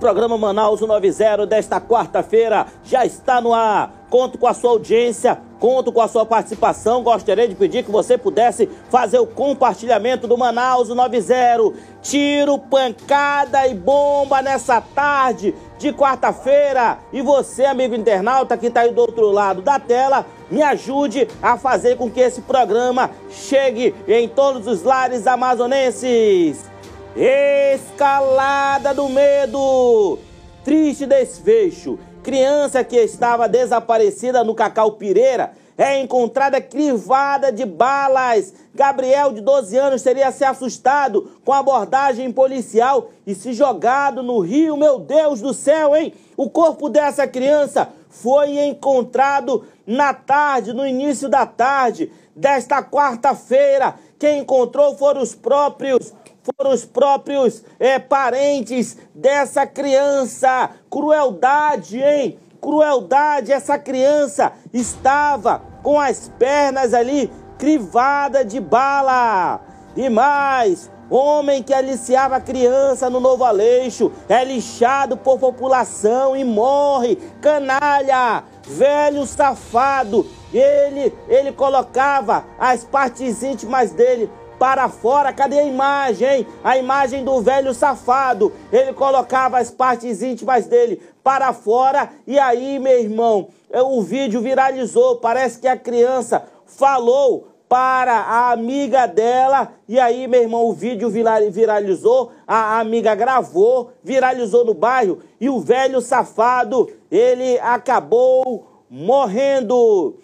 programa Manaus 90 desta quarta-feira já está no ar. Conto com a sua audiência, conto com a sua participação. Gostaria de pedir que você pudesse fazer o compartilhamento do Manaus 90. Tiro, pancada e bomba nessa tarde de quarta-feira. E você, amigo internauta que está aí do outro lado da tela, me ajude a fazer com que esse programa chegue em todos os lares amazonenses. Escalada do medo. Triste desfecho. Criança que estava desaparecida no Cacau Pireira é encontrada crivada de balas. Gabriel, de 12 anos, teria se assustado com a abordagem policial e se jogado no rio. Meu Deus do céu, hein? O corpo dessa criança foi encontrado na tarde, no início da tarde desta quarta-feira. Quem encontrou foram os próprios foram os próprios é, parentes dessa criança. Crueldade, hein? Crueldade, essa criança estava com as pernas ali crivada de bala. E mais, homem que aliciava a criança no Novo Aleixo é lixado por população e morre. Canalha, velho safado. Ele, ele colocava as partes íntimas dele para fora. Cadê a imagem? A imagem do velho safado. Ele colocava as partes íntimas dele para fora. E aí, meu irmão, é, o vídeo viralizou. Parece que a criança falou para a amiga dela. E aí, meu irmão, o vídeo viralizou, a amiga gravou, viralizou no bairro e o velho safado, ele acabou morrendo.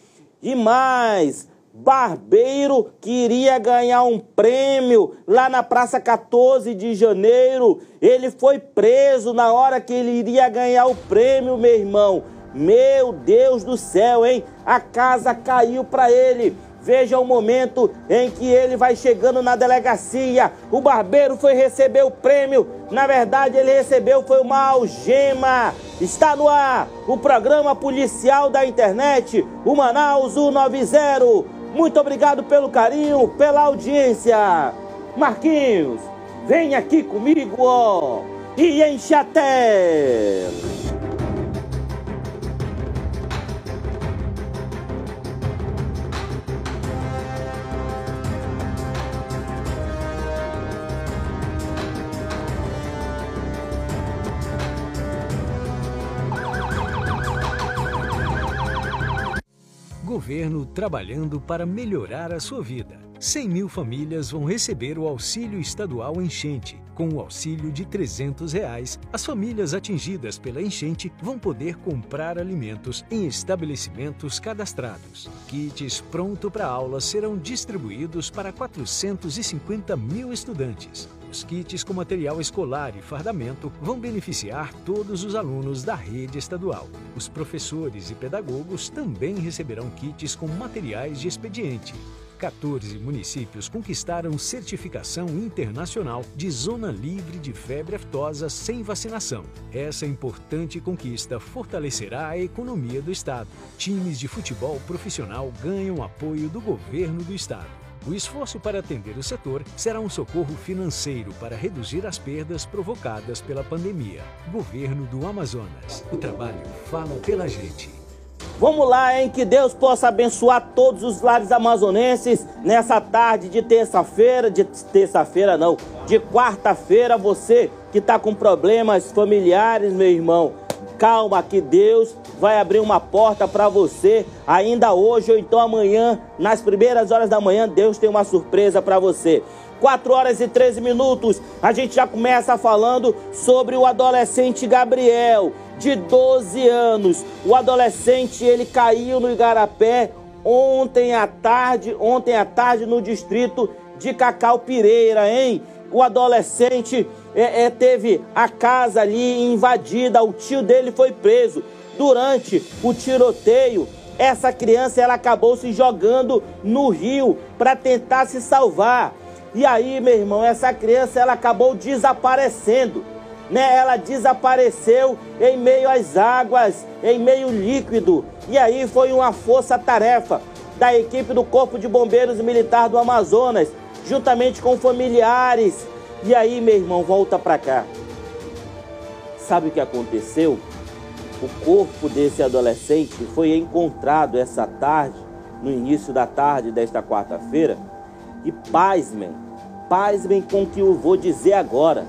E mais, barbeiro que iria ganhar um prêmio lá na Praça 14 de Janeiro. Ele foi preso na hora que ele iria ganhar o prêmio, meu irmão. Meu Deus do céu, hein? A casa caiu para ele. Veja o momento em que ele vai chegando na delegacia. O barbeiro foi receber o prêmio. Na verdade, ele recebeu foi uma algema. Está no ar o programa policial da internet, o Manaus 190. Muito obrigado pelo carinho, pela audiência. Marquinhos, vem aqui comigo, ó, e enche a tela. Governo trabalhando para melhorar a sua vida. 100 mil famílias vão receber o auxílio estadual enchente. Com o auxílio de 300 reais, as famílias atingidas pela enchente vão poder comprar alimentos em estabelecimentos cadastrados. Kits pronto para aula serão distribuídos para 450 mil estudantes. Os kits com material escolar e fardamento vão beneficiar todos os alunos da rede estadual. Os professores e pedagogos também receberão kits com materiais de expediente. 14 municípios conquistaram certificação internacional de zona livre de febre aftosa sem vacinação. Essa importante conquista fortalecerá a economia do estado. Times de futebol profissional ganham apoio do governo do estado. O esforço para atender o setor será um socorro financeiro para reduzir as perdas provocadas pela pandemia. Governo do Amazonas. O trabalho fala pela gente. Vamos lá, hein? Que Deus possa abençoar todos os lares amazonenses nessa tarde de terça-feira, de terça-feira não, de quarta-feira, você que está com problemas familiares, meu irmão Calma que Deus vai abrir uma porta para você ainda hoje ou então amanhã, nas primeiras horas da manhã, Deus tem uma surpresa para você. 4 horas e 13 minutos, a gente já começa falando sobre o adolescente Gabriel, de 12 anos. O adolescente, ele caiu no Igarapé ontem à tarde, ontem à tarde no distrito de Cacau Pireira, hein? o adolescente é, é, teve a casa ali invadida, o tio dele foi preso. Durante o tiroteio, essa criança ela acabou se jogando no rio para tentar se salvar. E aí, meu irmão, essa criança ela acabou desaparecendo. Né? Ela desapareceu em meio às águas, em meio líquido. E aí foi uma força-tarefa da equipe do Corpo de Bombeiros Militar do Amazonas juntamente com familiares. E aí, meu irmão, volta para cá. Sabe o que aconteceu? O corpo desse adolescente foi encontrado essa tarde, no início da tarde desta quarta-feira. E pasmem, pasmem com o que eu vou dizer agora.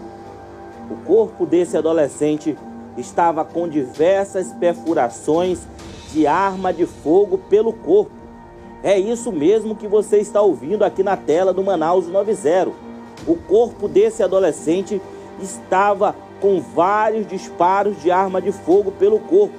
O corpo desse adolescente estava com diversas perfurações de arma de fogo pelo corpo. É isso mesmo que você está ouvindo aqui na tela do Manaus 90. O corpo desse adolescente estava com vários disparos de arma de fogo pelo corpo.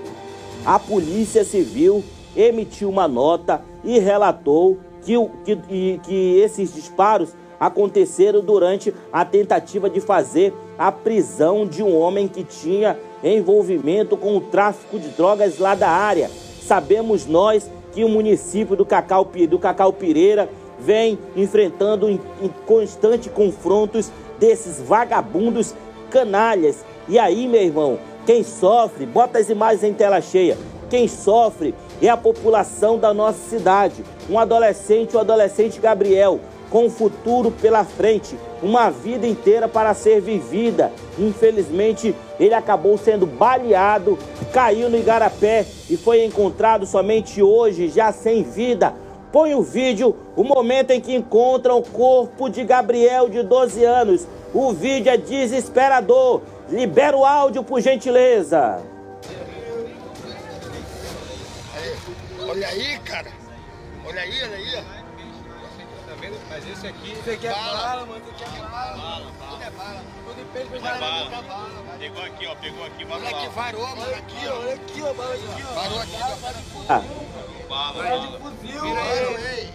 A Polícia Civil emitiu uma nota e relatou que, que, que esses disparos aconteceram durante a tentativa de fazer a prisão de um homem que tinha envolvimento com o tráfico de drogas lá da área. Sabemos nós que o município do Cacau, do Cacau Pireira vem enfrentando em, em constante confrontos desses vagabundos canalhas. E aí, meu irmão, quem sofre, bota as imagens em tela cheia. Quem sofre é a população da nossa cidade. Um adolescente, o adolescente Gabriel, com um futuro pela frente, uma vida inteira para ser vivida. Infelizmente, ele acabou sendo baleado, caiu no igarapé e foi encontrado somente hoje, já sem vida. Põe o vídeo, o momento em que encontram o corpo de Gabriel, de 12 anos. O vídeo é desesperador. Libera o áudio, por gentileza. Olha aí, cara. Olha aí, olha aí vendo? Mas esse aqui. Isso aqui é bala, bala mano. Isso aqui é bala. Bala, bala. Tudo é bala. Tudo em peixe, mas é bala. bala. Pegou aqui, ó. Pegou aqui, bala. Olha aqui, varou, mano. Olha aqui, ó. Olha aqui, ó. Bala aqui, ó. Varou aqui, ó. Ah. Bala, bala. de fuzil, Vira ele,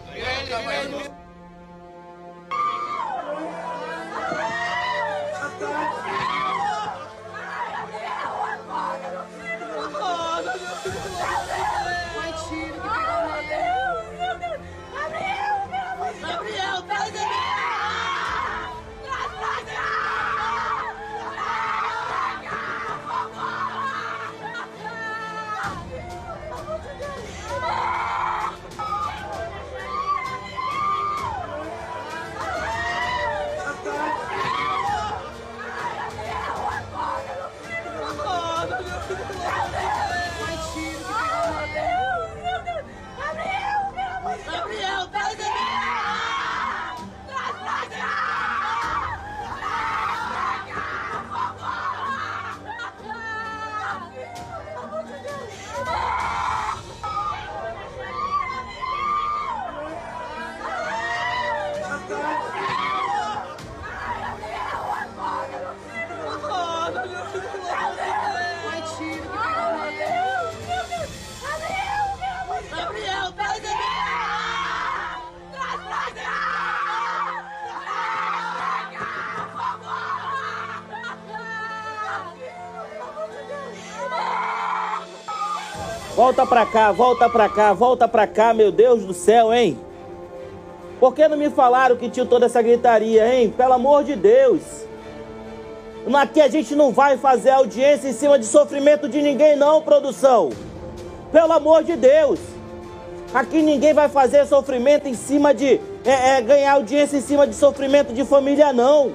Volta pra cá, volta pra cá, volta pra cá, meu Deus do céu, hein? Por que não me falaram que tinha toda essa gritaria, hein? Pelo amor de Deus. Aqui a gente não vai fazer audiência em cima de sofrimento de ninguém, não, produção. Pelo amor de Deus. Aqui ninguém vai fazer sofrimento em cima de. É, é, ganhar audiência em cima de sofrimento de família, não.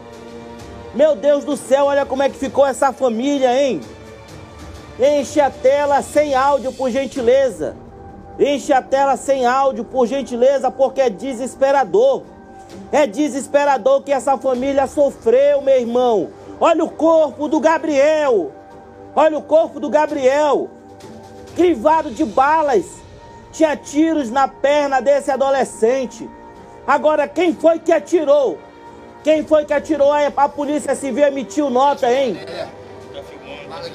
Meu Deus do céu, olha como é que ficou essa família, hein? Enche a tela sem áudio, por gentileza. Enche a tela sem áudio, por gentileza, porque é desesperador. É desesperador que essa família sofreu, meu irmão. Olha o corpo do Gabriel. Olha o corpo do Gabriel. Crivado de balas. Tinha tiros na perna desse adolescente. Agora, quem foi que atirou? Quem foi que atirou? A polícia civil emitiu nota, hein?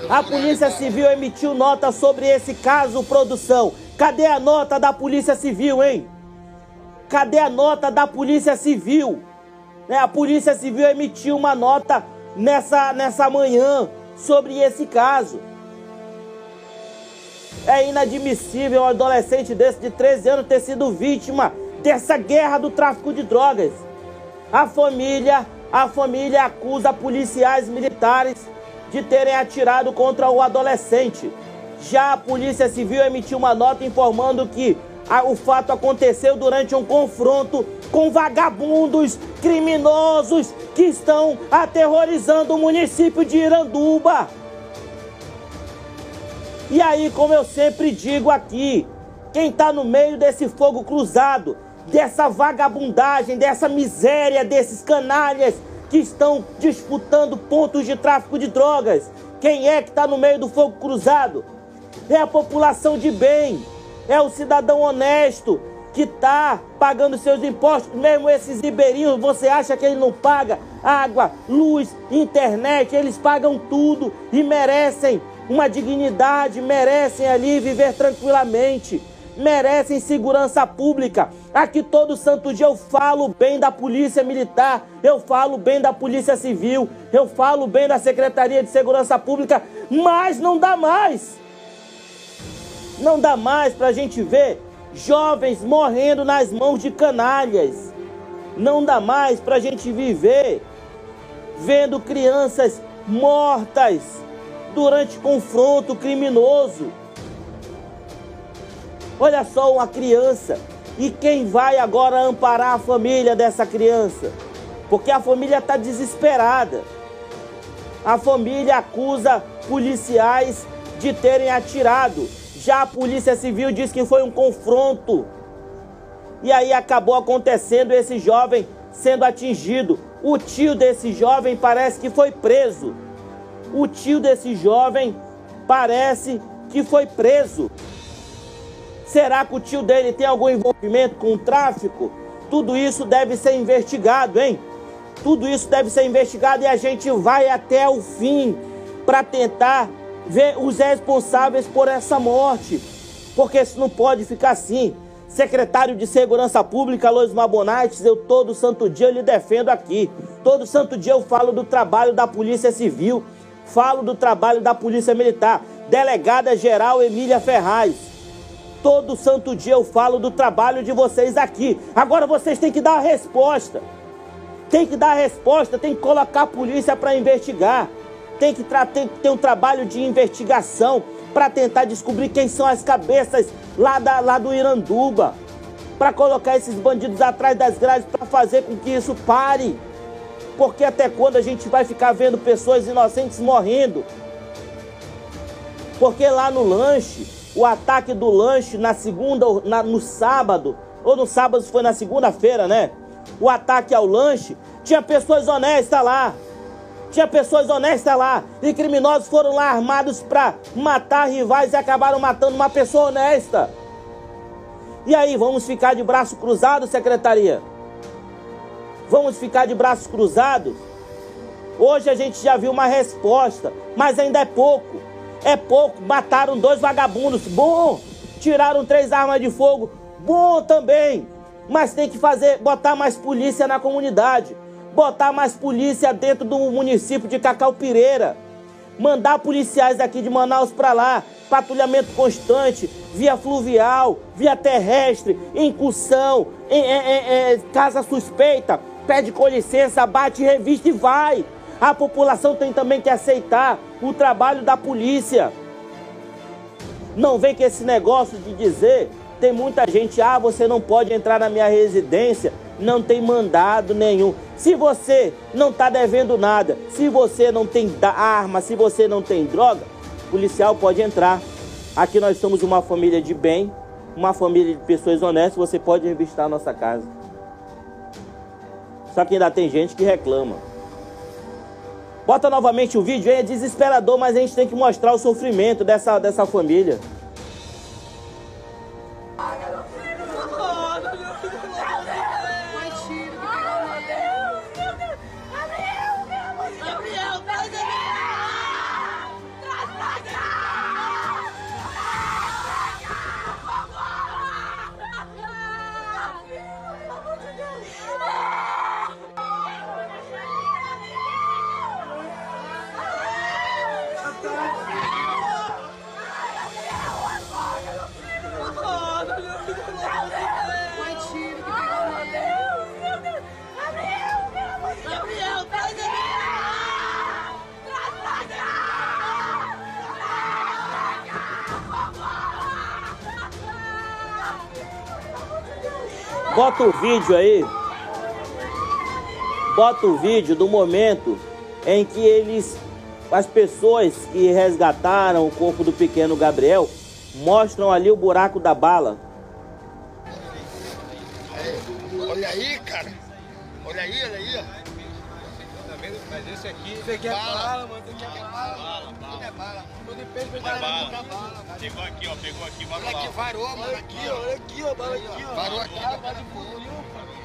A Polícia Civil emitiu nota sobre esse caso, produção. Cadê a nota da Polícia Civil, hein? Cadê a nota da Polícia Civil? É, a Polícia Civil emitiu uma nota nessa, nessa manhã sobre esse caso. É inadmissível um adolescente desse de 13 anos ter sido vítima dessa guerra do tráfico de drogas. A família, a família acusa policiais militares de terem atirado contra o adolescente. Já a Polícia Civil emitiu uma nota informando que a, o fato aconteceu durante um confronto com vagabundos criminosos que estão aterrorizando o município de Iranduba. E aí, como eu sempre digo aqui, quem está no meio desse fogo cruzado, dessa vagabundagem, dessa miséria, desses canalhas que estão disputando pontos de tráfico de drogas, quem é que está no meio do fogo cruzado? É a população de bem, é o cidadão honesto que está pagando seus impostos, mesmo esses ribeirinhos, você acha que ele não paga água, luz, internet, eles pagam tudo e merecem uma dignidade, merecem ali viver tranquilamente, merecem segurança pública. Aqui todo santo dia eu falo bem da Polícia Militar, eu falo bem da Polícia Civil, eu falo bem da Secretaria de Segurança Pública, mas não dá mais. Não dá mais para a gente ver jovens morrendo nas mãos de canalhas. Não dá mais para a gente viver vendo crianças mortas durante confronto criminoso. Olha só uma criança. E quem vai agora amparar a família dessa criança? Porque a família está desesperada. A família acusa policiais de terem atirado. Já a Polícia Civil diz que foi um confronto. E aí acabou acontecendo esse jovem sendo atingido. O tio desse jovem parece que foi preso o tio desse jovem parece que foi preso. Será que o tio dele tem algum envolvimento com o tráfico? Tudo isso deve ser investigado, hein? Tudo isso deve ser investigado e a gente vai até o fim para tentar ver os responsáveis por essa morte. Porque isso não pode ficar assim. Secretário de Segurança Pública, Lois Mabonaites, eu todo santo dia lhe defendo aqui. Todo santo dia eu falo do trabalho da Polícia Civil falo do trabalho da Polícia Militar. Delegada Geral Emília Ferraz. Todo santo dia eu falo do trabalho de vocês aqui. Agora vocês têm que dar a resposta. Tem que dar a resposta, tem que colocar a polícia para investigar. Tem que, tem que ter um trabalho de investigação para tentar descobrir quem são as cabeças lá, da, lá do Iranduba. Para colocar esses bandidos atrás das grades para fazer com que isso pare. Porque até quando a gente vai ficar vendo pessoas inocentes morrendo? Porque lá no lanche, o ataque do lanche na segunda, na, no sábado, ou no sábado foi na segunda-feira, né? O ataque ao lanche, tinha pessoas honestas lá. Tinha pessoas honestas lá. E criminosos foram lá armados para matar rivais e acabaram matando uma pessoa honesta. E aí, vamos ficar de braço cruzado, secretaria? Vamos ficar de braços cruzados? Hoje a gente já viu uma resposta, mas ainda é pouco. É pouco. Mataram dois vagabundos. Bom. Tiraram três armas de fogo. Bom também. Mas tem que fazer, botar mais polícia na comunidade. Botar mais polícia dentro do município de Cacau Pireira. Mandar policiais aqui de Manaus para lá. Patrulhamento constante, via fluvial, via terrestre, incursão, em, em, em, casa suspeita pede com licença, bate revista e vai. A população tem também que aceitar o trabalho da polícia. Não vem com esse negócio de dizer, tem muita gente, ah, você não pode entrar na minha residência, não tem mandado nenhum. Se você não está devendo nada, se você não tem arma, se você não tem droga, policial pode entrar. Aqui nós somos uma família de bem, uma família de pessoas honestas, você pode revistar a nossa casa. Só que ainda tem gente que reclama. Bota novamente o vídeo, é desesperador, mas a gente tem que mostrar o sofrimento dessa, dessa família. Bota o vídeo aí. Bota o vídeo do momento em que eles As pessoas que resgataram o corpo do pequeno Gabriel mostram ali o buraco da bala. Olha aí, cara. Olha aí, olha aí, ó. Tá vendo? Mas esse aqui. Isso aqui é bala, mano. Isso aqui é bala. Bala, bala. Tudo é bala. Tudo em peso, Bala, bala. bala, bala. Pegou aqui, ó. Pegou aqui, vai Olha aqui, varou, mano. Aqui, ó. Olha aqui, ó. Bala aqui, ó. Varou aqui. De fuzil.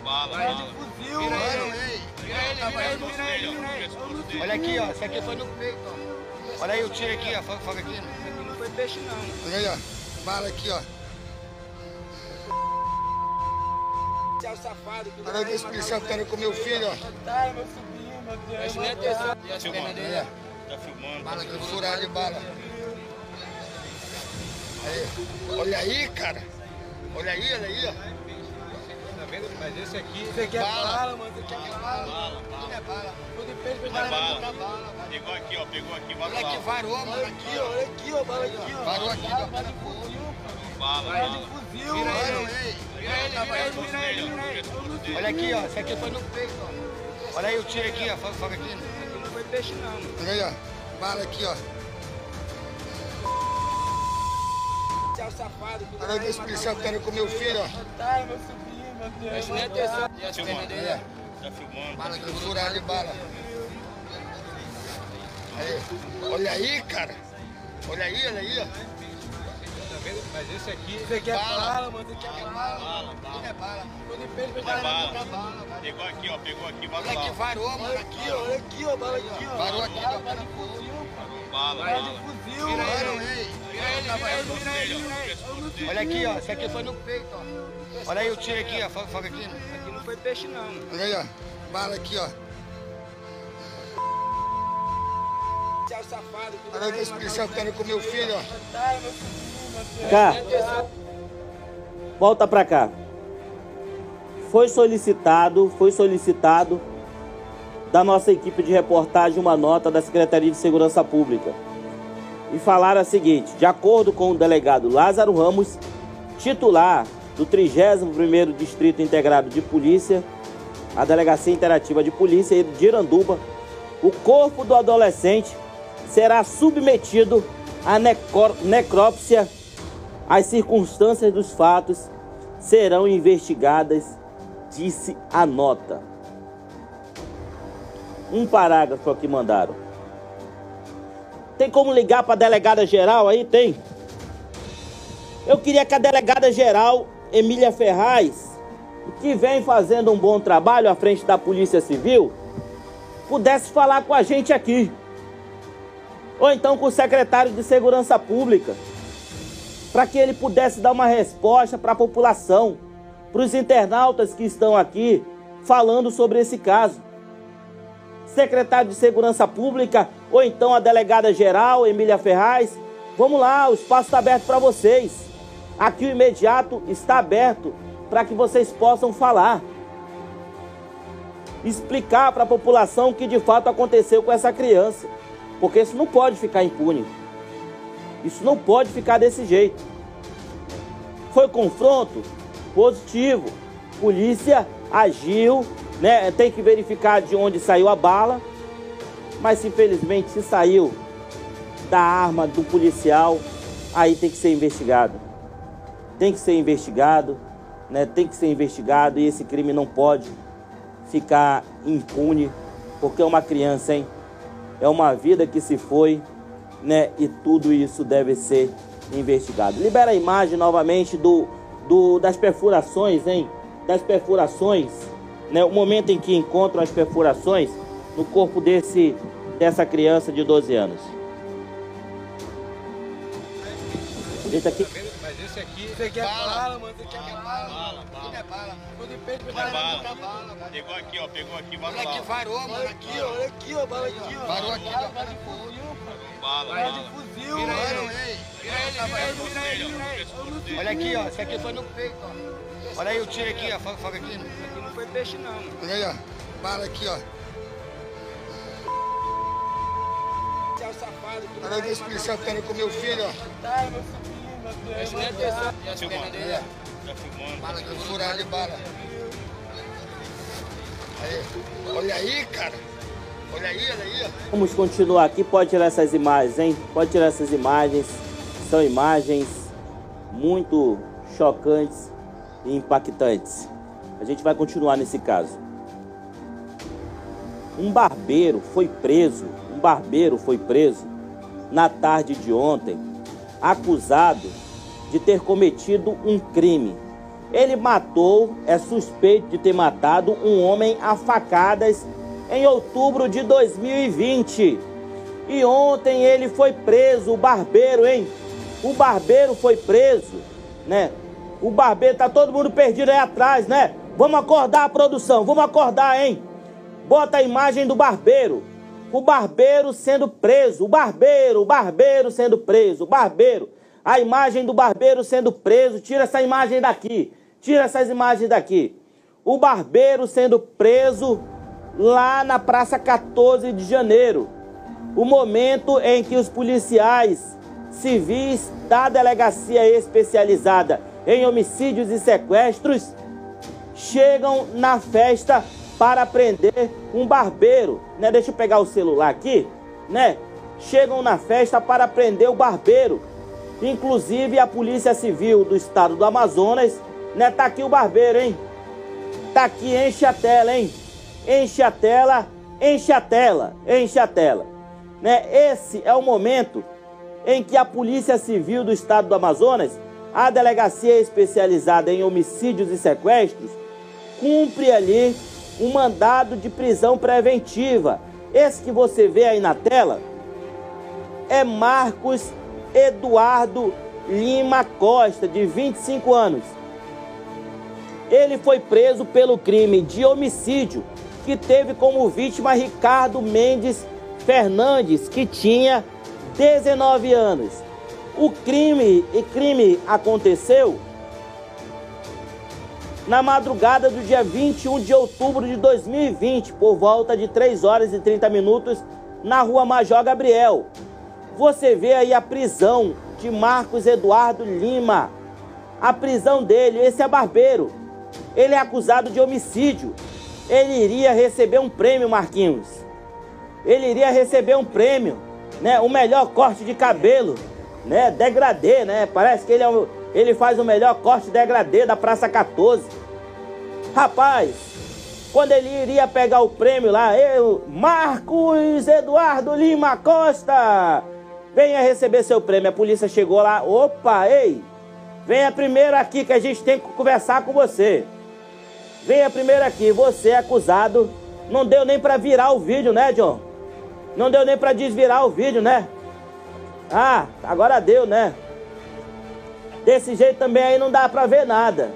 Bala, de fuzil, mano. Vira ele, vira ele, vira ele, vira ele. Olha aqui, ó. Isso aqui foi no peito, ó. Olha aí o tiro aqui, ó. Foga, foga aqui. Aqui não foi peixe, não. Olha aí, ó. Bala aqui, ó. Esse é safado que Olha esse policial que tá indo com meu filho, ó. Tá, meu sobrinho, meu Deus. Preste nem atenção. E as pernas dele, Olha. ó. Tá filmando. Bala aqui, furado de bala. Aí. Olha aí, cara. Olha aí, olha aí, ó. Tá vendo? Mas esse aqui. Isso aqui é Bala. bala, mano. Isso aqui é bala. Bala, Tudo é bala. Tudo em peso, Tudo bala. é bala. Pegou aqui, ó. Pegou aqui, vai Olha aqui, varou, mano. Aqui, ó. Olha aqui, ó. Bala aqui, ó. Varou aqui, ó. Bala de fuzil. Bala, Bala bala. de fuzil, Vira mano. ele. Vira ele, vira ele, vira ele, vira ele. Olha aqui, ó. Isso aqui foi no peito, ó. Olha aí o tiro aqui, ó. Foga aqui. Aqui não foi peixe, não. mano. Olha aí, ó. Bala aqui, ó. Esse é o safado Olha esse policial que tá com meu filho, ó. Tá, meu sobrinho, Deus. Preste atenção. E Olha. ó. Tá filmando. Bala bala. Aí. Olha aí, cara. Olha aí, olha aí, ó. Tá? Mas esse aqui. Isso aqui é Bala. bala, mano. Isso aqui é bala. Bala, Tudo é bala. Em peso, Tudo bala. é bala. Pegou aqui, ó. Pegou aqui, vai Olha aqui, varou, mano. Aqui, ó. Olha aqui, ó. Bala aqui, ó. Varou aqui, ó. Bala de fuzil. Bala, Bala bala. de fuzil, mano. Olha aqui, ó. Isso aqui foi no peito, ó. Olha aí o tiro aqui, ó. Foga, foga aqui. Aqui não foi peixe, não. Olha aí, ó. Bala aqui, ó. Esse é o Olha esse policial que tá indo com meu filho, ó. Tá. Cá, volta pra cá. Foi solicitado, foi solicitado da nossa equipe de reportagem uma nota da Secretaria de Segurança Pública. E falaram o seguinte: de acordo com o delegado Lázaro Ramos, titular do 31º Distrito Integrado de Polícia, a Delegacia Interativa de Polícia de Iranduba, o corpo do adolescente será submetido à necrópsia. As circunstâncias dos fatos serão investigadas, disse a nota. Um parágrafo aqui mandaram. Tem como ligar para a delegada geral aí? Tem. Eu queria que a delegada geral, Emília Ferraz, que vem fazendo um bom trabalho à frente da Polícia Civil, pudesse falar com a gente aqui. Ou então com o secretário de Segurança Pública, para que ele pudesse dar uma resposta para a população, para os internautas que estão aqui falando sobre esse caso. Secretário de Segurança Pública, ou então a delegada geral, Emília Ferraz, vamos lá, o espaço está aberto para vocês. Aqui o imediato está aberto para que vocês possam falar. Explicar para a população o que de fato aconteceu com essa criança. Porque isso não pode ficar impune. Isso não pode ficar desse jeito. Foi confronto positivo. Polícia agiu, né? Tem que verificar de onde saiu a bala. Mas infelizmente se saiu da arma do policial, aí tem que ser investigado. Tem que ser investigado, né? Tem que ser investigado e esse crime não pode ficar impune, porque é uma criança, hein? É uma vida que se foi, né? E tudo isso deve ser investigado. Libera a imagem novamente do, do das perfurações, hein? Das perfurações, né? O momento em que encontram as perfurações no corpo desse dessa criança de 12 anos. Esse aqui? Mas esse aqui. Isso aqui é Bala. bala, mano. Isso aqui é bala. Bala, Tudo é bala. Tudo em peso, Bala, bala. é bala. Pegou aqui, ó. Pegou aqui, vai Olha aqui, varou, mano. Aqui, ó. Olha aqui, ó. Bala aqui, ó. Varou aqui, ó. Bala de fuzil. Bala, Bala de bala. fuzil, Vira mano. ele. Vira ele, vira ele, vira ele, vira ele. Olha aqui, ó. Isso aqui foi no peito, ó. Olha aí o tiro aqui, ó. Foga, foga aqui. Não foi peixe, não. mano. Olha aí, ó. Bala aqui, ó. Esse é o safado que Olha esse policial tá com meu filho, ó. Tá, meu sobrinho, meu Deus. Preste nem atenção. E as pernas dele, ó. Tá filmando. Bala furado de bala. Aí. Olha aí, cara. Olha aí, olha aí. Vamos continuar aqui. Pode tirar essas imagens, hein? Pode tirar essas imagens. São imagens muito chocantes e impactantes. A gente vai continuar nesse caso. Um barbeiro foi preso, um barbeiro foi preso na tarde de ontem, acusado de ter cometido um crime. Ele matou, é suspeito de ter matado um homem a facadas em outubro de 2020. E ontem ele foi preso, o barbeiro, hein? O barbeiro foi preso, né? O barbeiro tá todo mundo perdido aí atrás, né? Vamos acordar a produção, vamos acordar, hein? Bota a imagem do barbeiro. O barbeiro sendo preso, o barbeiro, o barbeiro sendo preso, o barbeiro. A imagem do barbeiro sendo preso, tira essa imagem daqui. Tira essas imagens daqui. O barbeiro sendo preso lá na Praça 14 de Janeiro. O momento em que os policiais civis da delegacia especializada em homicídios e sequestros chegam na festa para prender um barbeiro, né? Deixa eu pegar o celular aqui, né? Chegam na festa para prender o barbeiro. Inclusive a Polícia Civil do Estado do Amazonas, né? Tá aqui o barbeiro, hein? Tá aqui, enche a tela, hein? Enche a tela, enche a tela, enche a tela. Né? Esse é o momento em que a Polícia Civil do Estado do Amazonas, a delegacia especializada em homicídios e sequestros, cumpre ali um mandado de prisão preventiva. Esse que você vê aí na tela é Marcos Eduardo Lima Costa, de 25 anos. Ele foi preso pelo crime de homicídio que teve como vítima Ricardo Mendes Fernandes, que tinha 19 anos. O crime, e crime aconteceu na madrugada do dia 21 de outubro de 2020, por volta de 3 horas e 30 minutos, na rua Major Gabriel. Você vê aí a prisão de Marcos Eduardo Lima. A prisão dele, esse é barbeiro. Ele é acusado de homicídio. Ele iria receber um prêmio, Marquinhos. Ele iria receber um prêmio, né? O melhor corte de cabelo, né? Degradê, né? Parece que ele é o ele faz o melhor corte degradê da Praça 14. Rapaz, quando ele iria pegar o prêmio lá, eu, Marcos Eduardo Lima Costa, venha receber seu prêmio. A polícia chegou lá, opa, ei, venha primeiro aqui que a gente tem que conversar com você. Venha primeiro aqui, você é acusado. Não deu nem para virar o vídeo, né, John? Não deu nem para desvirar o vídeo, né? Ah, agora deu, né? Desse jeito também aí não dá pra ver nada.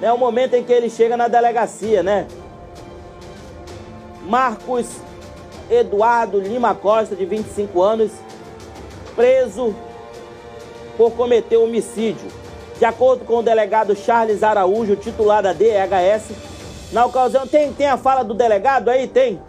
É o momento em que ele chega na delegacia, né? Marcos Eduardo Lima Costa, de 25 anos, preso por cometer homicídio. De acordo com o delegado Charles Araújo, titular da DHS, na ocasião, tem, tem a fala do delegado aí? Tem.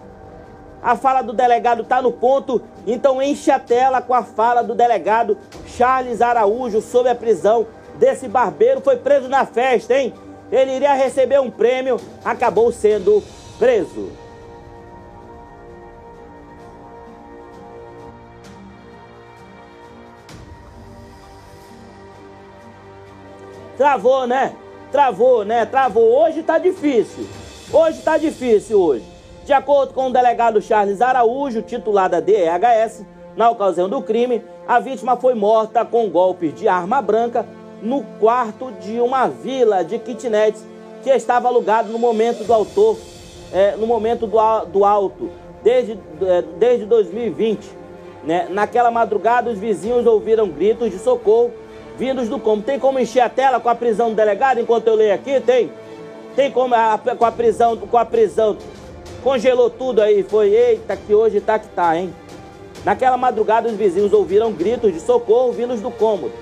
A fala do delegado está no ponto, então enche a tela com a fala do delegado Charles Araújo sobre a prisão desse barbeiro foi preso na festa, hein? Ele iria receber um prêmio, acabou sendo preso. Travou, né? Travou, né? Travou. Hoje tá difícil. Hoje tá difícil hoje. De acordo com o delegado Charles Araújo, titular da DEHS, na ocasião do crime, a vítima foi morta com golpes de arma branca no quarto de uma vila de kitnets que estava alugado no momento do autor, é, no momento do, do alto, desde, é, desde 2020. Né? Naquela madrugada, os vizinhos ouviram gritos de socorro vindos do como. Tem como encher a tela com a prisão do delegado enquanto eu leio aqui? Tem? Tem como a, com a prisão, com a prisão. Congelou tudo aí, foi, eita, que hoje tá que tá, hein? Naquela madrugada, os vizinhos ouviram gritos de socorro vindos do cômodo.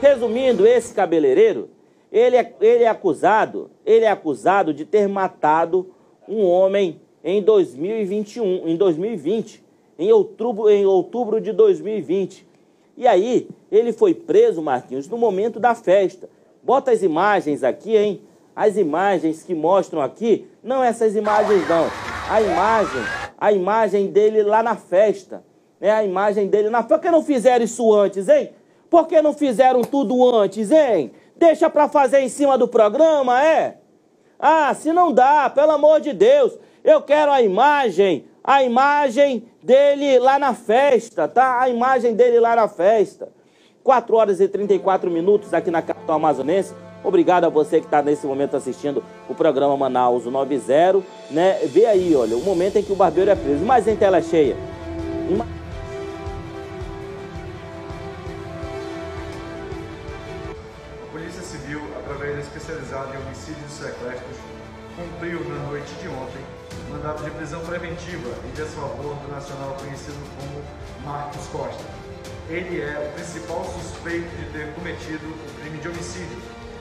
Resumindo, esse cabeleireiro, ele é, ele é acusado, ele é acusado de ter matado um homem em 2021, em 2020, em outubro, em outubro de 2020. E aí, ele foi preso, Marquinhos, no momento da festa. Bota as imagens aqui, hein? As imagens que mostram aqui, não essas imagens não. A imagem a imagem dele lá na festa. Né? A imagem dele na Por que não fizeram isso antes, hein? Por que não fizeram tudo antes, hein? Deixa para fazer em cima do programa, é? Ah, se não dá, pelo amor de Deus. Eu quero a imagem, a imagem dele lá na festa, tá? A imagem dele lá na festa. 4 horas e 34 minutos aqui na capital amazonense. Obrigado a você que está nesse momento assistindo o programa Manaus 90, né? Vê aí, olha, o momento em que o barbeiro é preso. Mas em tela cheia. De prisão preventiva em desfavor do nacional conhecido como Marcos Costa. Ele é o principal suspeito de ter cometido o crime de homicídio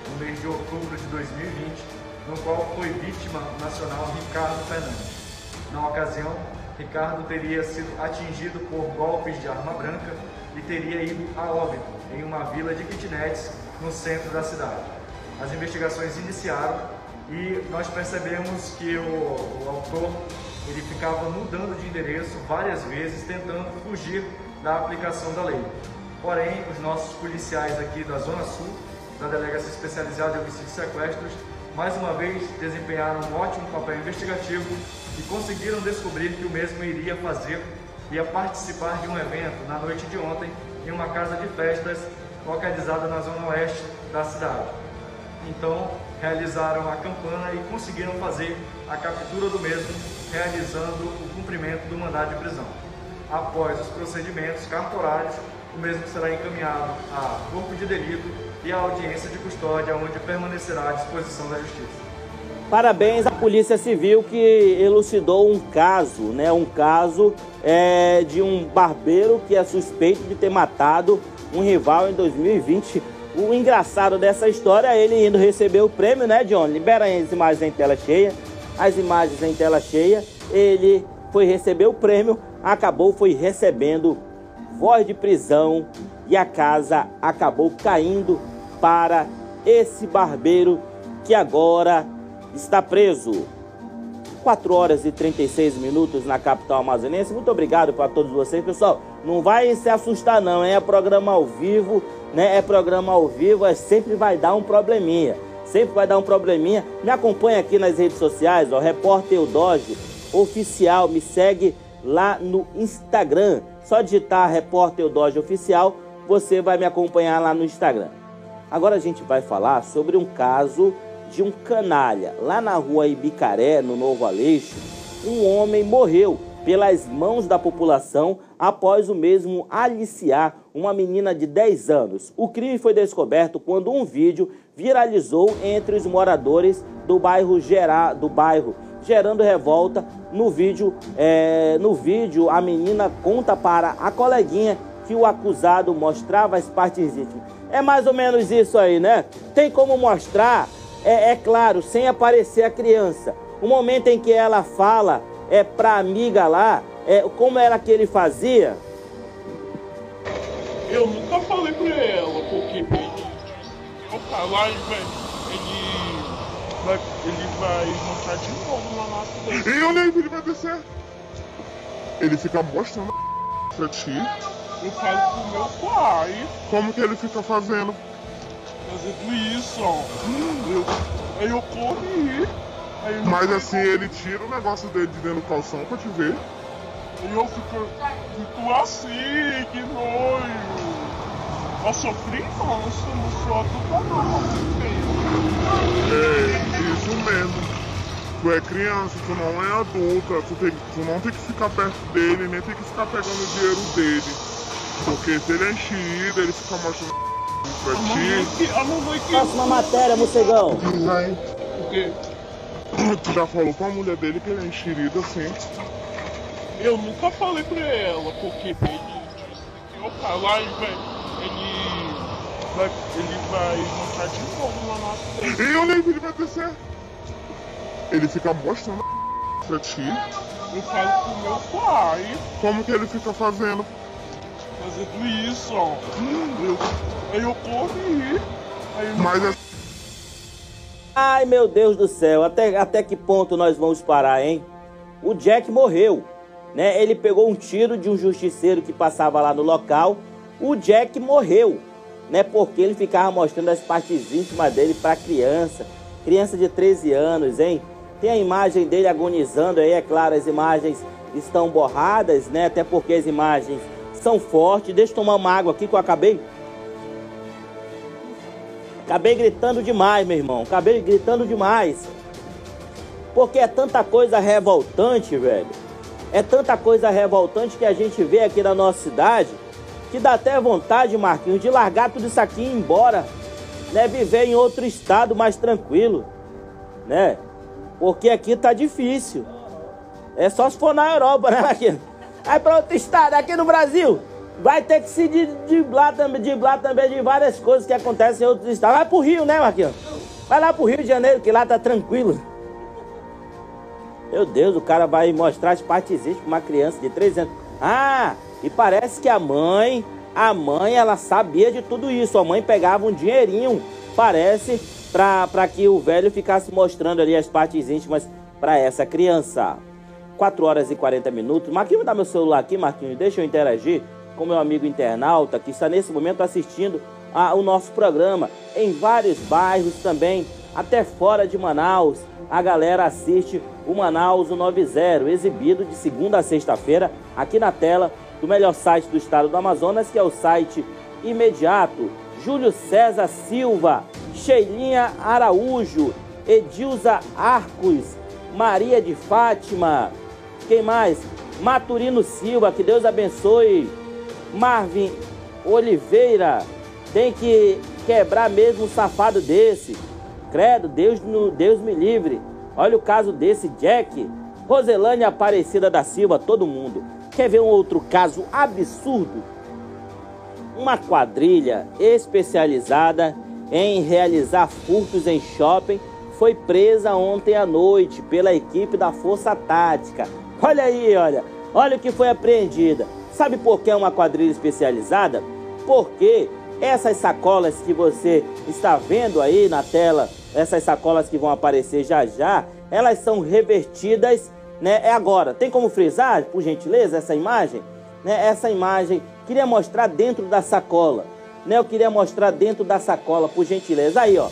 no mês de outubro de 2020, no qual foi vítima nacional Ricardo Fernandes. Na ocasião, Ricardo teria sido atingido por golpes de arma branca e teria ido a óbito em uma vila de kitnets no centro da cidade. As investigações iniciaram e nós percebemos que o, o autor ele ficava mudando de endereço várias vezes, tentando fugir da aplicação da lei. Porém, os nossos policiais aqui da Zona Sul, da Delegacia Especializada em Homicídios e Sequestros, mais uma vez desempenharam um ótimo papel investigativo e conseguiram descobrir que o mesmo iria fazer, ia participar de um evento na noite de ontem em uma casa de festas localizada na zona oeste da cidade. Então, realizaram a campana e conseguiram fazer a captura do mesmo, realizando o cumprimento do mandado de prisão. Após os procedimentos cartorários, o mesmo será encaminhado a corpo de delito e à audiência de custódia, onde permanecerá à disposição da Justiça. Parabéns à Polícia Civil que elucidou um caso, né? Um caso é, de um barbeiro que é suspeito de ter matado um rival em 2020. O engraçado dessa história é ele indo receber o prêmio, né, John? Libera as imagens em tela cheia. As imagens em tela cheia. Ele foi receber o prêmio, acabou foi recebendo voz de prisão e a casa acabou caindo para esse barbeiro que agora está preso. 4 horas e 36 minutos na capital amazonense. Muito obrigado para todos vocês, pessoal. Não vai se assustar não, é programa ao vivo, né? É programa ao vivo, é sempre vai dar um probleminha. Sempre vai dar um probleminha. Me acompanha aqui nas redes sociais, ó, Repórter Eudógio Oficial, me segue lá no Instagram. Só digitar Repórter Eudógio Oficial, você vai me acompanhar lá no Instagram. Agora a gente vai falar sobre um caso de um canalha. Lá na rua Ibicaré, no Novo Aleixo, um homem morreu pelas mãos da população após o mesmo aliciar uma menina de 10 anos. O crime foi descoberto quando um vídeo viralizou entre os moradores do bairro, Gera, do bairro gerando revolta. No vídeo, é, no vídeo, a menina conta para a coleguinha que o acusado mostrava as partes íntimas. É mais ou menos isso aí, né? Tem como mostrar é, é claro, sem aparecer a criança. O momento em que ela fala é pra amiga lá, é, como era que ele fazia? Eu nunca falei pra ela, porque eu falar, ele vai, ele vai, ele vai mostrar de novo na nossa dele. E olha aí, ele vai descer. Ele fica mostrando pra ti. Eu falo pro meu pai. Como que ele fica fazendo? fazendo isso, ó. Eu, aí eu corri. Aí Mas assim, ele tira o negócio dele de dentro do calção pra te ver. Aí eu fico, fico assim, que nojo. Eu sofri nossa, não sou adulta não, É, isso mesmo. Tu é criança, tu não é adulta, tu, tem, tu não tem que ficar perto dele, nem tem que ficar pegando o dinheiro dele. Porque se ele é enchido, ele fica mostrando pra ti. Próxima matéria, morcegão. Vai. O quê? Tu já falou com a mulher dele que ele é enxerido assim. Eu nunca falei pra ela, porque ele disse que eu falar, ele vai. Ele vai. Ele vai mostrar de novo na nossa E eu nem ele vai descer. Ele fica mostrando pra ti. Eu falo pro meu pai. Como que ele fica fazendo? Fazendo isso, ó. Eu, aí eu corri. Aí eu... Mas é Ai, meu Deus do céu, até, até que ponto nós vamos parar, hein? O Jack morreu. Né? Ele pegou um tiro de um justiceiro que passava lá no local. O Jack morreu, né? Porque ele ficava mostrando as partes íntimas dele para criança, criança de 13 anos, hein? Tem a imagem dele agonizando aí, é claro, as imagens estão borradas, né? Até porque as imagens são fortes. Deixa eu tomar uma água aqui que eu acabei. Acabei gritando demais, meu irmão. Acabei gritando demais. Porque é tanta coisa revoltante, velho. É tanta coisa revoltante que a gente vê aqui na nossa cidade que dá até vontade, Marquinhos, de largar tudo isso aqui e ir embora, né? Viver em outro estado mais tranquilo, né? Porque aqui tá difícil. É só se for na Europa, né, Marquinhos? Aí para outro estado, aqui no Brasil, vai ter que se driblar também, driblar também de várias coisas que acontecem em outros estados. Vai pro Rio, né, Marquinhos? Vai lá pro Rio de Janeiro, que lá tá tranquilo. Meu Deus, o cara vai mostrar as partezinhas para uma criança de 3 anos. Ah, e parece que a mãe, a mãe, ela sabia de tudo isso. A mãe pegava um dinheirinho, parece, para que o velho ficasse mostrando ali as partes íntimas para essa criança. 4 horas e 40 minutos. Marquinhos, dá meu celular aqui, Marquinhos, deixa eu interagir com meu amigo internauta que está nesse momento assistindo ao nosso programa em vários bairros também, até fora de Manaus. A galera assiste o Manaus 90, exibido de segunda a sexta-feira aqui na tela do melhor site do estado do Amazonas, que é o site Imediato. Júlio César Silva, Sheilinha Araújo, Edilza Arcos, Maria de Fátima, quem mais? Maturino Silva, que Deus abençoe. Marvin Oliveira, tem que quebrar mesmo um safado desse. Credo, Deus, Deus me livre. Olha o caso desse Jack. Roselane Aparecida da Silva, todo mundo. Quer ver um outro caso absurdo? Uma quadrilha especializada em realizar furtos em shopping foi presa ontem à noite pela equipe da Força Tática. Olha aí, olha. Olha o que foi apreendida. Sabe por que é uma quadrilha especializada? Porque essas sacolas que você está vendo aí na tela essas sacolas que vão aparecer já já, elas são revertidas, né? É agora. Tem como frisar, por gentileza, essa imagem? Né? Essa imagem, queria mostrar dentro da sacola, né? Eu queria mostrar dentro da sacola, por gentileza. Aí, ó.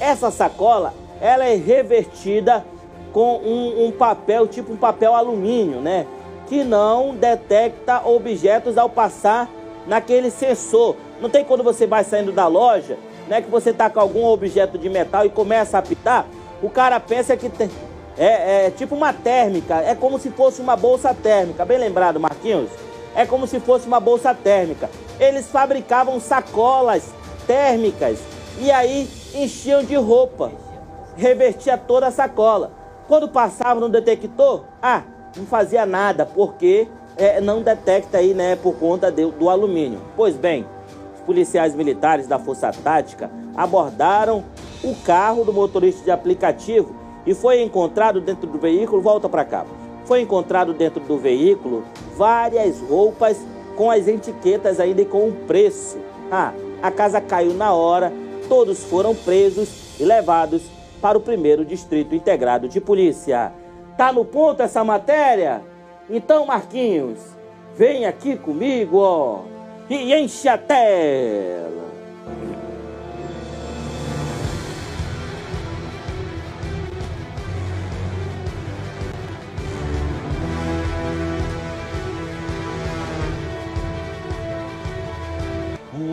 Essa sacola, ela é revertida com um, um papel, tipo um papel alumínio, né? Que não detecta objetos ao passar naquele sensor. Não tem quando você vai saindo da loja né, que você tá com algum objeto de metal e começa a apitar, o cara pensa que tem, é, é tipo uma térmica, é como se fosse uma bolsa térmica, bem lembrado, Marquinhos? É como se fosse uma bolsa térmica. Eles fabricavam sacolas térmicas e aí enchiam de roupa, revertia toda a sacola. Quando passava no detector, ah, não fazia nada, porque é, não detecta aí, né, por conta de, do alumínio. Pois bem, policiais militares da Força Tática abordaram o carro do motorista de aplicativo e foi encontrado dentro do veículo, volta para cá, foi encontrado dentro do veículo várias roupas com as etiquetas ainda e com o preço. Ah, a casa caiu na hora, todos foram presos e levados para o primeiro distrito integrado de polícia. Tá no ponto essa matéria? Então, Marquinhos, vem aqui comigo, ó e enche a tela.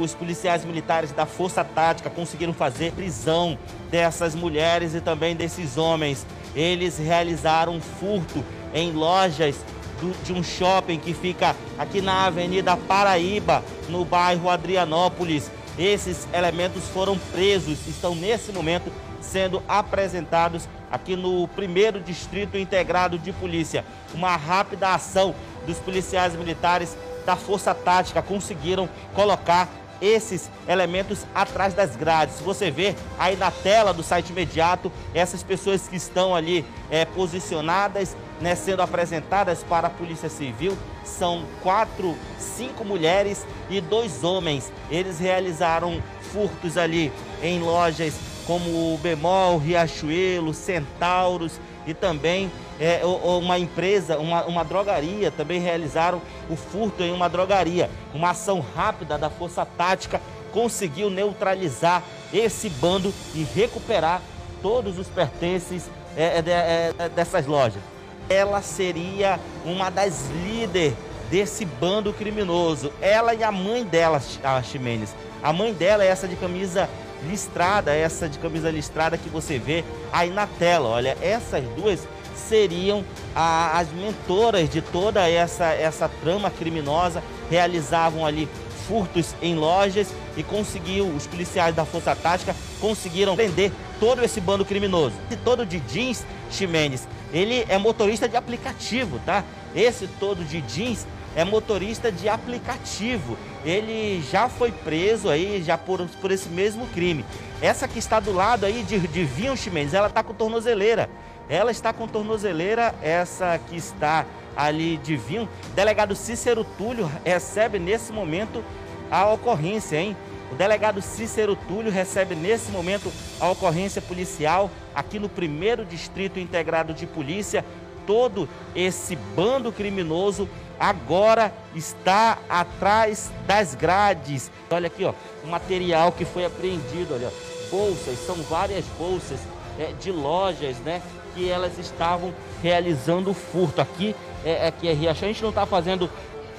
Os policiais militares da Força Tática conseguiram fazer prisão dessas mulheres e também desses homens. Eles realizaram furto em lojas do, de um shopping que fica aqui na Avenida Paraíba, no bairro Adrianópolis. Esses elementos foram presos, estão nesse momento sendo apresentados aqui no primeiro distrito integrado de polícia. Uma rápida ação dos policiais militares da Força Tática conseguiram colocar esses elementos atrás das grades. Você vê aí na tela do site imediato, essas pessoas que estão ali é, posicionadas, né, sendo apresentadas para a Polícia Civil, são quatro, cinco mulheres e dois homens. Eles realizaram furtos ali em lojas como o Bemol, Riachuelo, Centauros e também é, uma empresa, uma, uma drogaria, também realizaram o furto em uma drogaria. Uma ação rápida da Força Tática conseguiu neutralizar esse bando e recuperar todos os pertences é, é, é, é dessas lojas. Ela seria uma das líderes desse bando criminoso. Ela e a mãe dela, a Ximenes. A mãe dela é essa de camisa listrada, essa de camisa listrada que você vê aí na tela. Olha, essas duas seriam a, as mentoras de toda essa, essa trama criminosa, realizavam ali furtos em lojas e conseguiu, os policiais da Força Tática conseguiram prender todo esse bando criminoso. E todo de jeans, Ximenes, ele é motorista de aplicativo, tá? Esse todo de jeans é motorista de aplicativo. Ele já foi preso aí, já por, por esse mesmo crime. Essa que está do lado aí de, de Vinho Ximenes, ela está com tornozeleira. Ela está com tornozeleira, essa que está ali de vinho. Delegado Cícero Túlio recebe nesse momento a ocorrência, hein? O delegado Cícero Túlio recebe nesse momento a ocorrência policial aqui no primeiro distrito integrado de polícia. Todo esse bando criminoso agora está atrás das grades. Olha aqui, ó, o material que foi apreendido, olha, bolsas, são várias bolsas é, de lojas, né? Que elas estavam realizando furto. Aqui é, aqui é Riachão, a gente não está fazendo,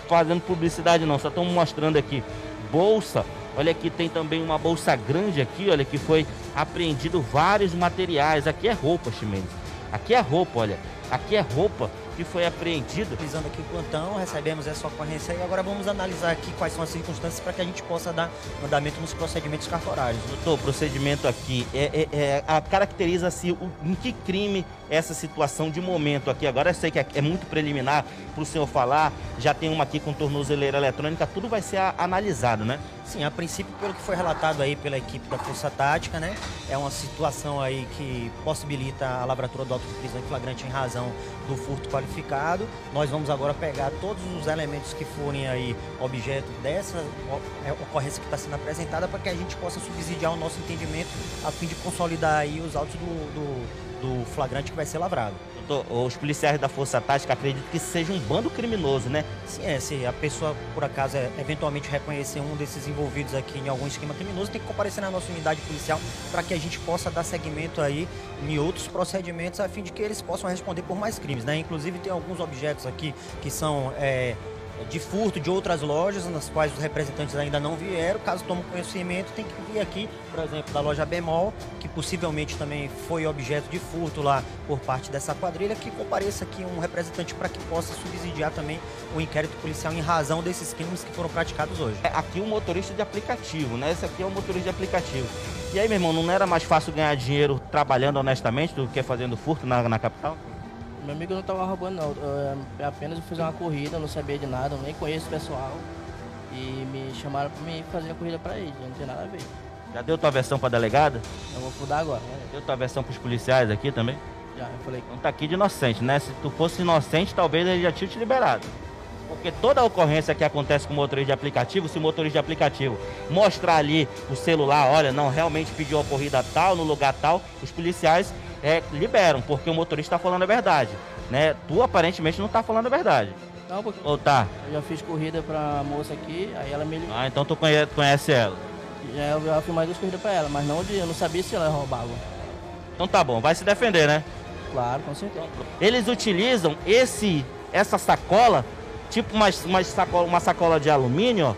fazendo publicidade não, só estamos mostrando aqui. Bolsa, olha aqui tem também uma bolsa grande aqui, olha que foi apreendido vários materiais. Aqui é roupa, Chimenez. Aqui é roupa, olha. Aqui é roupa que foi apreendido. Utilizando aqui o plantão, recebemos essa ocorrência e agora vamos analisar aqui quais são as circunstâncias para que a gente possa dar andamento nos procedimentos cartorários. Doutor, o procedimento aqui é, é, é a, caracteriza-se em que crime essa situação de momento aqui. Agora eu sei que é, é muito preliminar para o senhor falar, já tem uma aqui com tornozeleira eletrônica, tudo vai ser analisado, né? Sim, a princípio, pelo que foi relatado aí pela equipe da Força Tática, né? É uma situação aí que possibilita a lavratura do auto de prisão em flagrante em razão do furto qualificado. Nós vamos agora pegar todos os elementos que forem aí objeto dessa é, ocorrência que está sendo apresentada para que a gente possa subsidiar o nosso entendimento a fim de consolidar aí os autos do, do do flagrante que vai ser lavrado. Os policiais da Força Tática acreditam que seja um bando criminoso, né? Sim, é. Se a pessoa, por acaso, é, eventualmente reconhecer um desses envolvidos aqui em algum esquema criminoso, tem que comparecer na nossa unidade policial para que a gente possa dar seguimento aí em outros procedimentos a fim de que eles possam responder por mais crimes, né? Inclusive tem alguns objetos aqui que são é, de furto de outras lojas, nas quais os representantes ainda não vieram. Caso tomem conhecimento, tem que vir aqui, por exemplo, da loja Bemol, que possivelmente também foi objeto de furto lá por parte dessa quadrilha, que compareça aqui um representante para que possa subsidiar também o inquérito policial em razão desses crimes que foram praticados hoje. É, aqui um motorista de aplicativo, né? Esse aqui é um motorista de aplicativo. E aí, meu irmão, não era mais fácil ganhar dinheiro trabalhando honestamente do que fazendo furto na, na capital? Meu amigo não tava roubando não, eu, eu apenas fiz uma corrida, não sabia de nada, nem conheço o pessoal. E me chamaram para mim fazer a corrida para eles, não tem nada a ver. Já deu tua versão para delegada? Eu vou fudar agora. Né? Deu tua versão para os policiais aqui também? Já, eu falei. Então tá aqui de inocente, né? Se tu fosse inocente, talvez ele já tinha te liberado. Porque toda ocorrência que acontece com o motorista de aplicativo, se o motorista de aplicativo mostrar ali o celular, olha, não, realmente pediu a corrida tal, no lugar tal, os policiais é, liberam, porque o motorista está falando a verdade. Né? Tu aparentemente não está falando a verdade. Não, porque Ou tá? Eu já fiz corrida pra moça aqui, aí ela me Ah, então tu conhece, conhece ela. Já eu já fiz mais duas corridas pra ela, mas não eu não sabia se ela roubava. Então tá bom, vai se defender, né? Claro, com certeza. Eles utilizam esse, essa sacola, tipo uma, uma, sacola, uma sacola de alumínio, ó.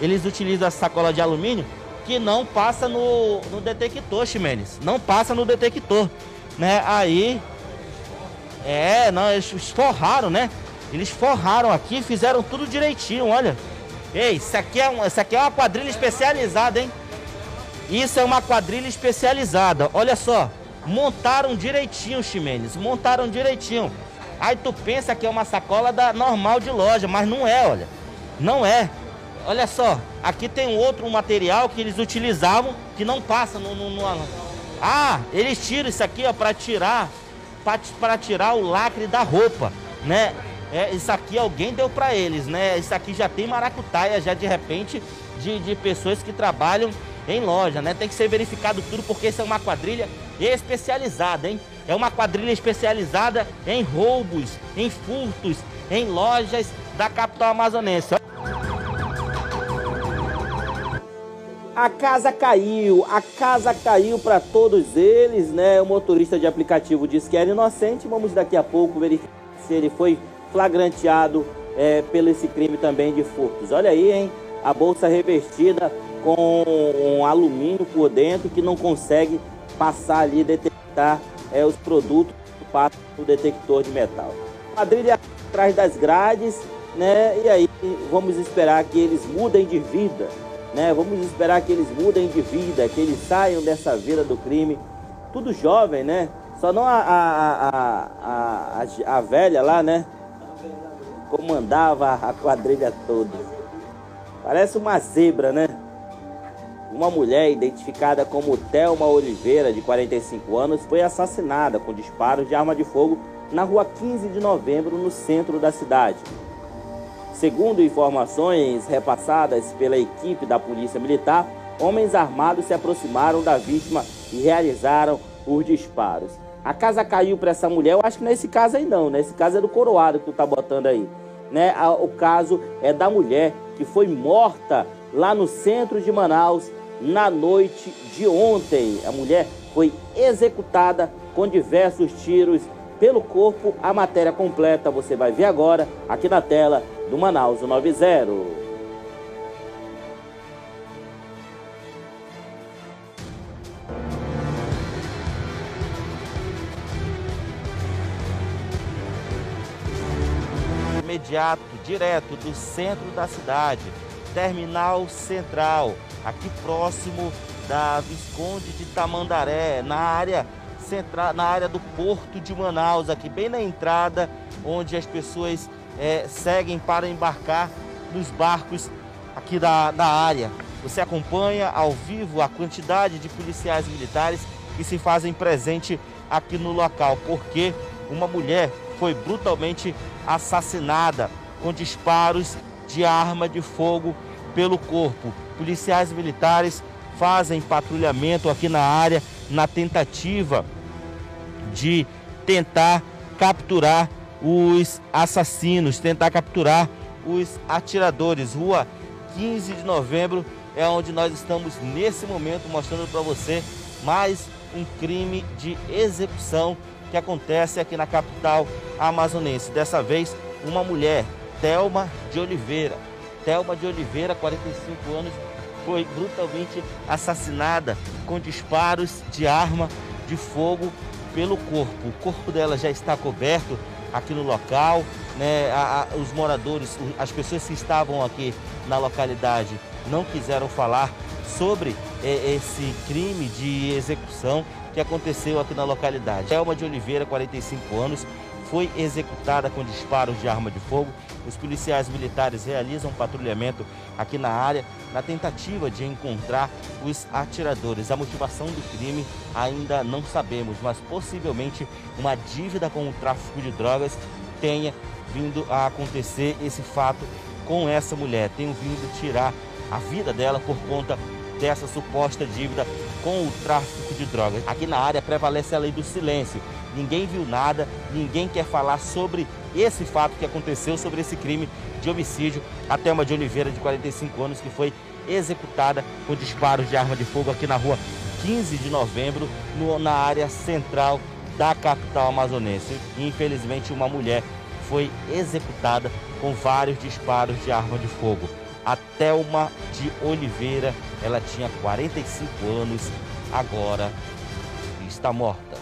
Eles utilizam essa sacola de alumínio que não passa no, no detector, Ximenes. Não passa no detector né? Aí, é, não, eles forraram, né? Eles forraram aqui, fizeram tudo direitinho, olha. Ei, isso aqui é, um, isso aqui é uma quadrilha especializada, hein? Isso é uma quadrilha especializada, olha só. Montaram direitinho, Ximenes, montaram direitinho. Aí tu pensa que é uma sacola da normal de loja, mas não é, olha. Não é. Olha só, aqui tem outro material que eles utilizavam que não passa no, no, no ah, eles tiram isso aqui ó para tirar para tirar o lacre da roupa, né? É, isso aqui alguém deu para eles, né? Isso aqui já tem maracutaia já de repente de, de pessoas que trabalham em loja, né? Tem que ser verificado tudo porque isso é uma quadrilha especializada, hein? É uma quadrilha especializada em roubos, em furtos, em lojas da capital amazonense. A casa caiu, a casa caiu para todos eles, né? O motorista de aplicativo disse que era inocente. Vamos daqui a pouco verificar se ele foi flagranteado é, pelo esse crime também de furtos. Olha aí, hein? A bolsa revestida com um alumínio por dentro que não consegue passar ali detectar é, os produtos que passam detector de metal. Quadrilha atrás das grades, né? E aí vamos esperar que eles mudem de vida né? Vamos esperar que eles mudem de vida, que eles saiam dessa vida do crime. Tudo jovem, né? Só não a, a, a, a, a velha lá, né? Comandava a quadrilha toda. Parece uma zebra, né? Uma mulher identificada como Thelma Oliveira, de 45 anos, foi assassinada com disparos de arma de fogo na rua 15 de novembro, no centro da cidade. Segundo informações repassadas pela equipe da Polícia Militar, homens armados se aproximaram da vítima e realizaram os disparos. A casa caiu para essa mulher, eu acho que nesse caso aí não, nesse caso é do coroado que tu tá botando aí. Né? O caso é da mulher que foi morta lá no centro de Manaus na noite de ontem. A mulher foi executada com diversos tiros pelo corpo. A matéria completa você vai ver agora aqui na tela do Manaus 90. imediato, direto do centro da cidade, terminal central, aqui próximo da Visconde de Tamandaré, na área central, na área do porto de Manaus, aqui bem na entrada, onde as pessoas é, seguem para embarcar nos barcos aqui da, da área. Você acompanha ao vivo a quantidade de policiais militares que se fazem presente aqui no local, porque uma mulher foi brutalmente assassinada com disparos de arma de fogo pelo corpo. Policiais militares fazem patrulhamento aqui na área na tentativa de tentar capturar os assassinos, tentar capturar os atiradores. Rua 15 de novembro é onde nós estamos nesse momento mostrando para você mais um crime de execução que acontece aqui na capital amazonense. Dessa vez, uma mulher, Telma de Oliveira. Telma de Oliveira, 45 anos, foi brutalmente assassinada com disparos de arma de fogo pelo corpo. O corpo dela já está coberto aqui no local, né? A, a, os moradores, as pessoas que estavam aqui na localidade não quiseram falar sobre é, esse crime de execução que aconteceu aqui na localidade. Elma de Oliveira, 45 anos, foi executada com disparos de arma de fogo. Os policiais militares realizam patrulhamento aqui na área na tentativa de encontrar os atiradores. A motivação do crime ainda não sabemos, mas possivelmente uma dívida com o tráfico de drogas tenha vindo a acontecer esse fato com essa mulher, tenha vindo tirar a vida dela por conta dessa suposta dívida com o tráfico de drogas. Aqui na área prevalece a lei do silêncio. Ninguém viu nada, ninguém quer falar sobre esse fato que aconteceu, sobre esse crime de homicídio. A Thelma de Oliveira, de 45 anos, que foi executada com disparos de arma de fogo aqui na rua 15 de novembro, no, na área central da capital amazonense. Infelizmente, uma mulher foi executada com vários disparos de arma de fogo. A Thelma de Oliveira, ela tinha 45 anos, agora está morta.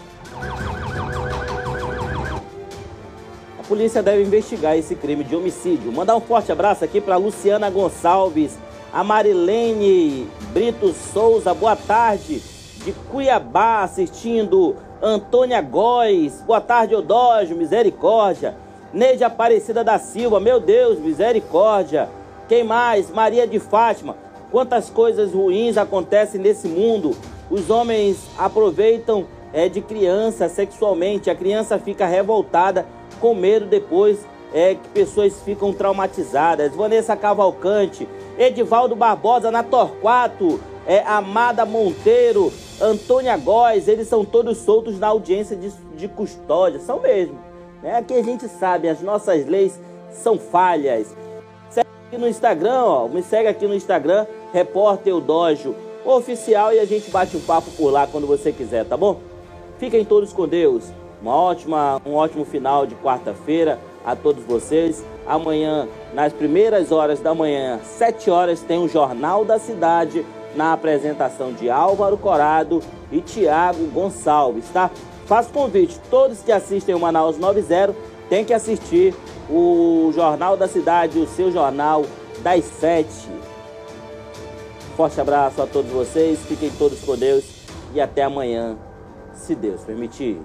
Polícia deve investigar esse crime de homicídio. Mandar um forte abraço aqui para Luciana Gonçalves, a Marilene Brito Souza, boa tarde, de Cuiabá, assistindo. Antônia Góes, boa tarde, Odógio, misericórdia. Neide Aparecida da Silva, meu Deus, misericórdia. Quem mais? Maria de Fátima. Quantas coisas ruins acontecem nesse mundo. Os homens aproveitam é, de criança sexualmente. A criança fica revoltada, com medo depois é, que pessoas ficam traumatizadas. Vanessa Cavalcante, Edivaldo Barbosa na Torquato. é, Amada Monteiro, Antônia Góes, eles são todos soltos na audiência de, de custódia, são mesmo. Né? Aqui a gente sabe, as nossas leis são falhas. Segue aqui no Instagram, ó, me segue aqui no Instagram, Repórter Eudógio Oficial, e a gente bate um papo por lá quando você quiser, tá bom? Fiquem todos com Deus. Uma ótima, um ótimo final de quarta-feira a todos vocês. Amanhã, nas primeiras horas da manhã, 7 horas, tem o Jornal da Cidade na apresentação de Álvaro Corado e Tiago Gonçalves, tá? Faço convite, todos que assistem o Manaus 90 tem que assistir o Jornal da Cidade, o seu jornal das 7. Forte abraço a todos vocês, fiquem todos com Deus e até amanhã, se Deus permitir.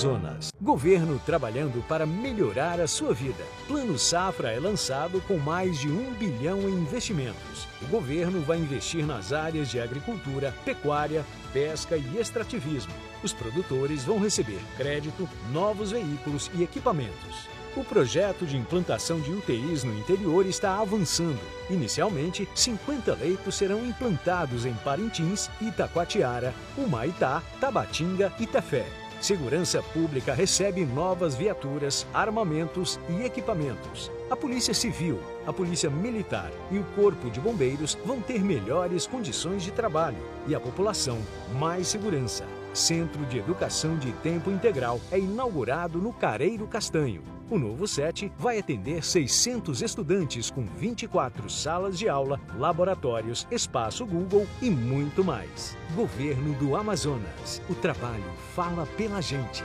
Amazonas. Governo trabalhando para melhorar a sua vida. Plano Safra é lançado com mais de um bilhão em investimentos. O governo vai investir nas áreas de agricultura, pecuária, pesca e extrativismo. Os produtores vão receber crédito, novos veículos e equipamentos. O projeto de implantação de UTIs no interior está avançando. Inicialmente, 50 leitos serão implantados em Parintins, Itacoatiara, Humaitá, Tabatinga e Tefé. Segurança Pública recebe novas viaturas, armamentos e equipamentos. A Polícia Civil, a Polícia Militar e o Corpo de Bombeiros vão ter melhores condições de trabalho e a população mais segurança. Centro de Educação de Tempo Integral é inaugurado no Careiro Castanho. O novo SET vai atender 600 estudantes com 24 salas de aula, laboratórios, espaço Google e muito mais. Governo do Amazonas. O trabalho fala pela gente.